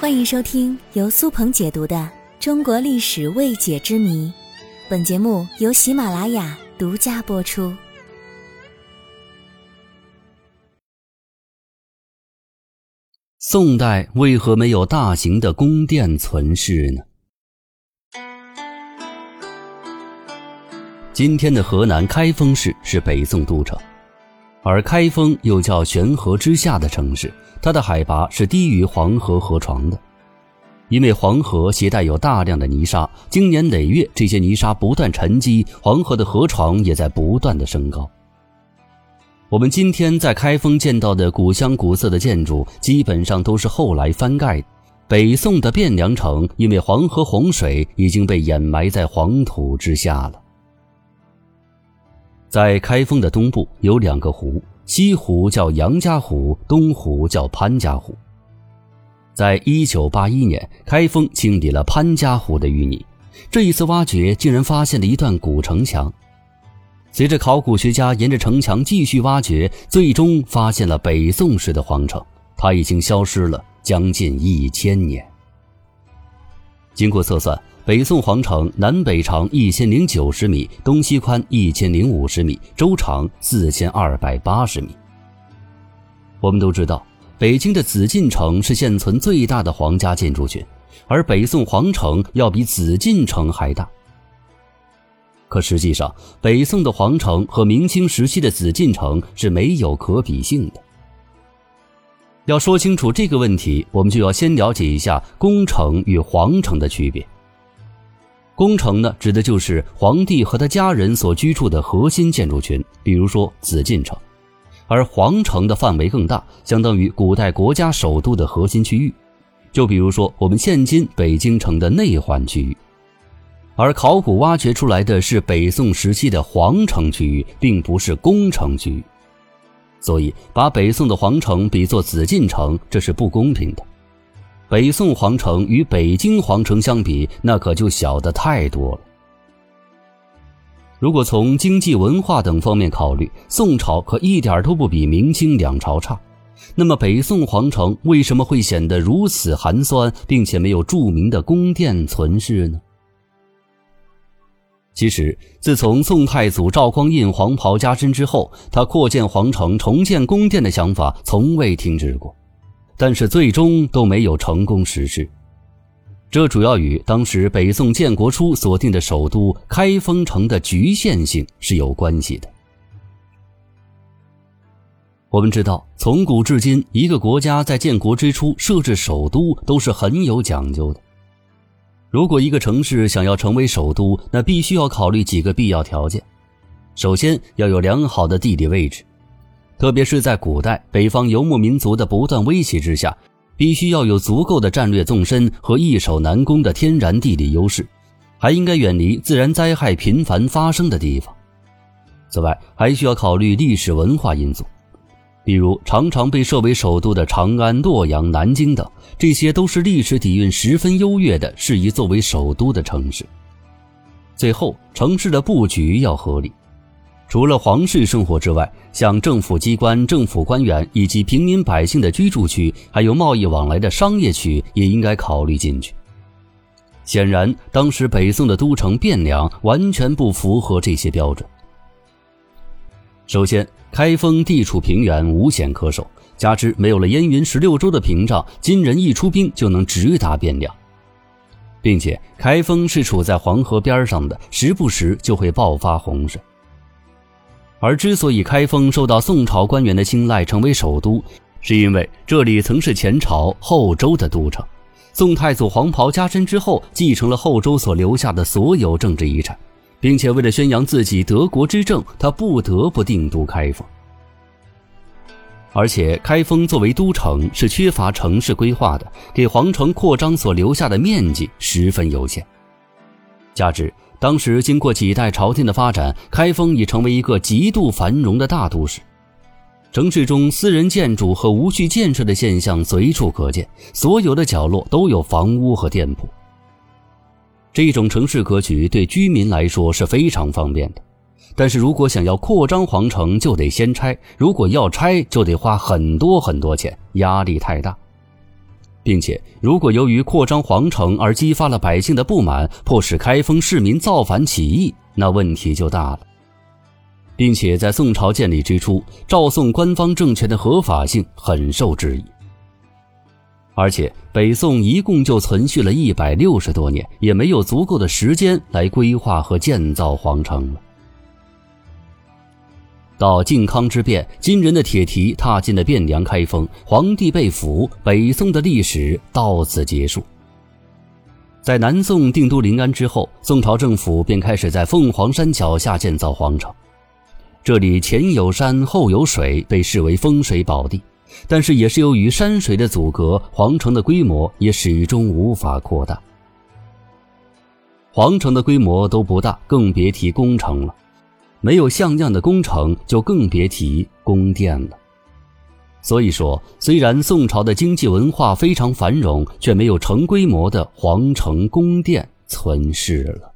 欢迎收听由苏鹏解读的《中国历史未解之谜》，本节目由喜马拉雅独家播出。宋代为何没有大型的宫殿存世呢？今天的河南开封市是北宋都城，而开封又叫悬河之下的城市。它的海拔是低于黄河河床的，因为黄河携带有大量的泥沙，经年累月，这些泥沙不断沉积，黄河的河床也在不断的升高。我们今天在开封见到的古香古色的建筑，基本上都是后来翻盖的。北宋的汴梁城，因为黄河洪水已经被掩埋在黄土之下了。在开封的东部有两个湖。西湖叫杨家湖，东湖叫潘家湖。在一九八一年，开封清理了潘家湖的淤泥。这一次挖掘，竟然发现了一段古城墙。随着考古学家沿着城墙继续挖掘，最终发现了北宋时的皇城。它已经消失了将近一千年。经过测算。北宋皇城南北长一千零九十米，东西宽一千零五十米，周长四千二百八十米。我们都知道，北京的紫禁城是现存最大的皇家建筑群，而北宋皇城要比紫禁城还大。可实际上，北宋的皇城和明清时期的紫禁城是没有可比性的。要说清楚这个问题，我们就要先了解一下宫城与皇城的区别。宫城呢，指的就是皇帝和他家人所居住的核心建筑群，比如说紫禁城；而皇城的范围更大，相当于古代国家首都的核心区域，就比如说我们现今北京城的内环区域。而考古挖掘出来的是北宋时期的皇城区域，并不是宫城区域，所以把北宋的皇城比作紫禁城，这是不公平的。北宋皇城与北京皇城相比，那可就小得太多了。如果从经济、文化等方面考虑，宋朝可一点都不比明清两朝差。那么，北宋皇城为什么会显得如此寒酸，并且没有著名的宫殿存世呢？其实，自从宋太祖赵匡胤黄袍加身之后，他扩建皇城、重建宫殿的想法从未停止过。但是最终都没有成功实施，这主要与当时北宋建国初所定的首都开封城的局限性是有关系的。我们知道，从古至今，一个国家在建国之初设置首都都是很有讲究的。如果一个城市想要成为首都，那必须要考虑几个必要条件：首先要有良好的地理位置。特别是在古代，北方游牧民族的不断威胁之下，必须要有足够的战略纵深和易守难攻的天然地理优势，还应该远离自然灾害频繁发生的地方。此外，还需要考虑历史文化因素，比如常常被设为首都的长安、洛阳、南京等，这些都是历史底蕴十分优越的、适宜作为首都的城市。最后，城市的布局要合理。除了皇室生活之外，像政府机关、政府官员以及平民百姓的居住区，还有贸易往来的商业区，也应该考虑进去。显然，当时北宋的都城汴梁完全不符合这些标准。首先，开封地处平原，无险可守，加之没有了燕云十六州的屏障，金人一出兵就能直达汴梁，并且开封是处在黄河边上的，时不时就会爆发洪水。而之所以开封受到宋朝官员的青睐，成为首都，是因为这里曾是前朝后周的都城。宋太祖黄袍加身之后，继承了后周所留下的所有政治遗产，并且为了宣扬自己德国之政，他不得不定都开封。而且，开封作为都城是缺乏城市规划的，给皇城扩张所留下的面积十分有限，加之。当时经过几代朝廷的发展，开封已成为一个极度繁荣的大都市。城市中私人建筑和无序建设的现象随处可见，所有的角落都有房屋和店铺。这种城市格局对居民来说是非常方便的，但是如果想要扩张皇城，就得先拆；如果要拆，就得花很多很多钱，压力太大。并且，如果由于扩张皇城而激发了百姓的不满，迫使开封市民造反起义，那问题就大了。并且在宋朝建立之初，赵宋官方政权的合法性很受质疑。而且，北宋一共就存续了一百六十多年，也没有足够的时间来规划和建造皇城了。到靖康之变，金人的铁蹄踏进了汴梁、开封，皇帝被俘，北宋的历史到此结束。在南宋定都临安之后，宋朝政府便开始在凤凰山脚下建造皇城。这里前有山，后有水，被视为风水宝地。但是，也是由于山水的阻隔，皇城的规模也始终无法扩大。皇城的规模都不大，更别提宫城了。没有像样的工程，就更别提宫殿了。所以说，虽然宋朝的经济文化非常繁荣，却没有成规模的皇城宫殿存世了。